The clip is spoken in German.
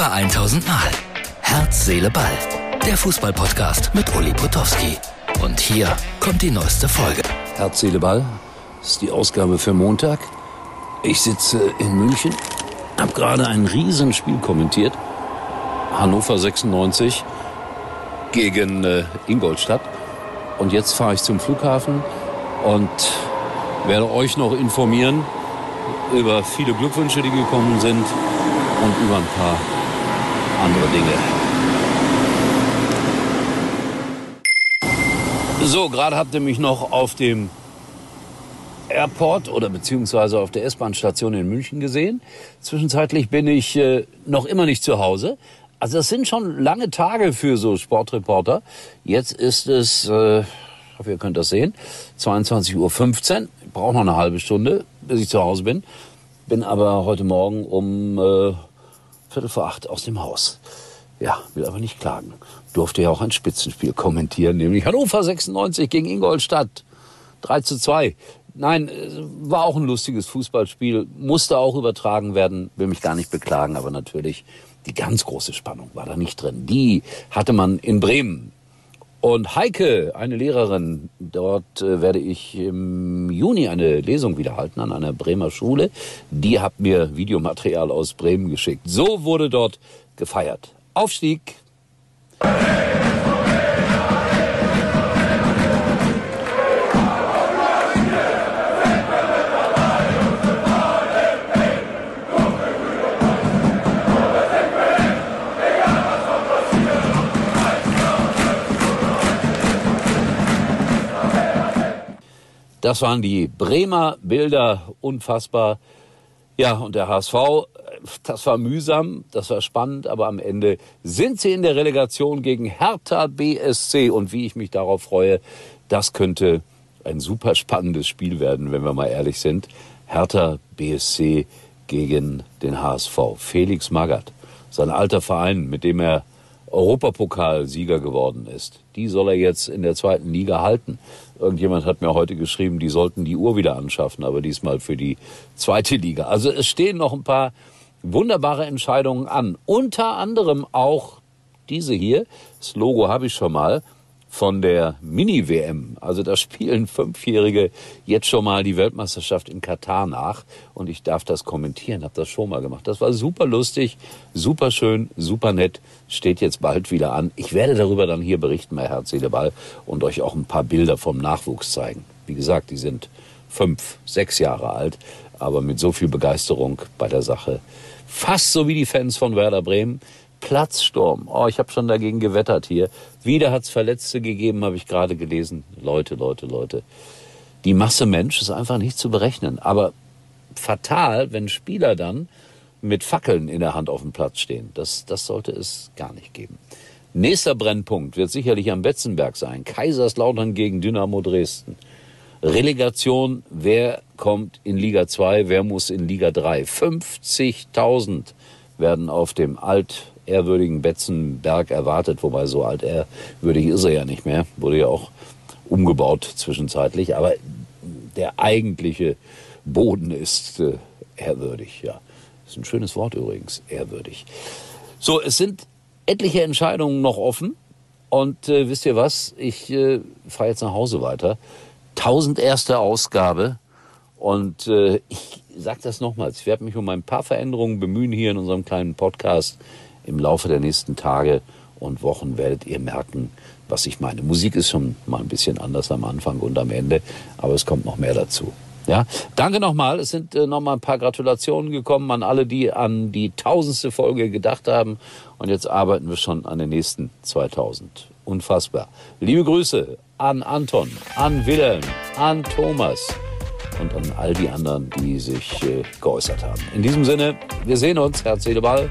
Über 1000 Mal. Herz, Seele, Ball. Der Fußballpodcast mit Uli Potowski. Und hier kommt die neueste Folge. Herz, Seele, Ball. Ist die Ausgabe für Montag. Ich sitze in München, habe gerade ein Riesenspiel kommentiert. Hannover 96 gegen äh, Ingolstadt. Und jetzt fahre ich zum Flughafen und werde euch noch informieren über viele Glückwünsche, die gekommen sind und über ein paar andere Dinge. So, gerade habt ihr mich noch auf dem Airport oder beziehungsweise auf der S-Bahn-Station in München gesehen. Zwischenzeitlich bin ich äh, noch immer nicht zu Hause. Also das sind schon lange Tage für so Sportreporter. Jetzt ist es, äh, ich hoffe, ihr könnt das sehen, 22.15 Uhr. Ich brauche noch eine halbe Stunde, bis ich zu Hause bin. Bin aber heute Morgen um äh, Viertel vor acht aus dem Haus. Ja, will aber nicht klagen. Durfte ja auch ein Spitzenspiel kommentieren, nämlich Hannover 96 gegen Ingolstadt. 3 zu 2. Nein, war auch ein lustiges Fußballspiel, musste auch übertragen werden, will mich gar nicht beklagen, aber natürlich die ganz große Spannung war da nicht drin. Die hatte man in Bremen. Und Heike, eine Lehrerin, dort äh, werde ich im Juni eine Lesung wiederhalten an einer Bremer Schule. Die hat mir Videomaterial aus Bremen geschickt. So wurde dort gefeiert. Aufstieg. Das waren die Bremer Bilder, unfassbar. Ja, und der HSV, das war mühsam, das war spannend, aber am Ende sind sie in der Relegation gegen Hertha BSC. Und wie ich mich darauf freue, das könnte ein super spannendes Spiel werden, wenn wir mal ehrlich sind. Hertha BSC gegen den HSV. Felix Magath, sein alter Verein, mit dem er Europapokalsieger geworden ist. Die soll er jetzt in der zweiten Liga halten. Irgendjemand hat mir heute geschrieben, die sollten die Uhr wieder anschaffen, aber diesmal für die zweite Liga. Also es stehen noch ein paar wunderbare Entscheidungen an. Unter anderem auch diese hier. Das Logo habe ich schon mal von der Mini-WM. Also da spielen Fünfjährige jetzt schon mal die Weltmeisterschaft in Katar nach. Und ich darf das kommentieren, habe das schon mal gemacht. Das war super lustig, super schön, super nett. Steht jetzt bald wieder an. Ich werde darüber dann hier berichten bei Herz, Seele, Ball und euch auch ein paar Bilder vom Nachwuchs zeigen. Wie gesagt, die sind fünf, sechs Jahre alt, aber mit so viel Begeisterung bei der Sache. Fast so wie die Fans von Werder Bremen. Platzsturm. Oh, ich habe schon dagegen gewettert hier. Wieder hat's Verletzte gegeben, habe ich gerade gelesen. Leute, Leute, Leute. Die Masse Mensch ist einfach nicht zu berechnen. Aber fatal, wenn Spieler dann mit Fackeln in der Hand auf dem Platz stehen. Das, das sollte es gar nicht geben. Nächster Brennpunkt wird sicherlich am Betzenberg sein. Kaiserslautern gegen Dynamo Dresden. Relegation, wer kommt in Liga 2, wer muss in Liga 3? 50.000 werden auf dem alt ehrwürdigen Betzenberg erwartet, wobei so alt ehrwürdig ist er ja nicht mehr, wurde ja auch umgebaut zwischenzeitlich, aber der eigentliche Boden ist äh, ehrwürdig, ja. Ist ein schönes Wort übrigens, ehrwürdig. So, es sind etliche Entscheidungen noch offen. Und äh, wisst ihr was, ich äh, fahre jetzt nach Hause weiter. Tausend erste Ausgabe. Und äh, ich sage das nochmals, ich werde mich um ein paar Veränderungen bemühen hier in unserem kleinen Podcast im Laufe der nächsten Tage und Wochen werdet ihr merken, was ich meine. Musik ist schon mal ein bisschen anders am Anfang und am Ende, aber es kommt noch mehr dazu. Ja, danke nochmal. Es sind äh, nochmal ein paar Gratulationen gekommen an alle, die an die tausendste Folge gedacht haben. Und jetzt arbeiten wir schon an den nächsten 2000. Unfassbar. Liebe Grüße an Anton, an Wilhelm, an Thomas und an all die anderen, die sich äh, geäußert haben. In diesem Sinne, wir sehen uns. Herz, Seele, Ball